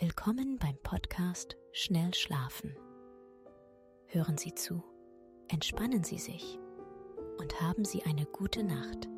Willkommen beim Podcast Schnell Schlafen. Hören Sie zu, entspannen Sie sich und haben Sie eine gute Nacht.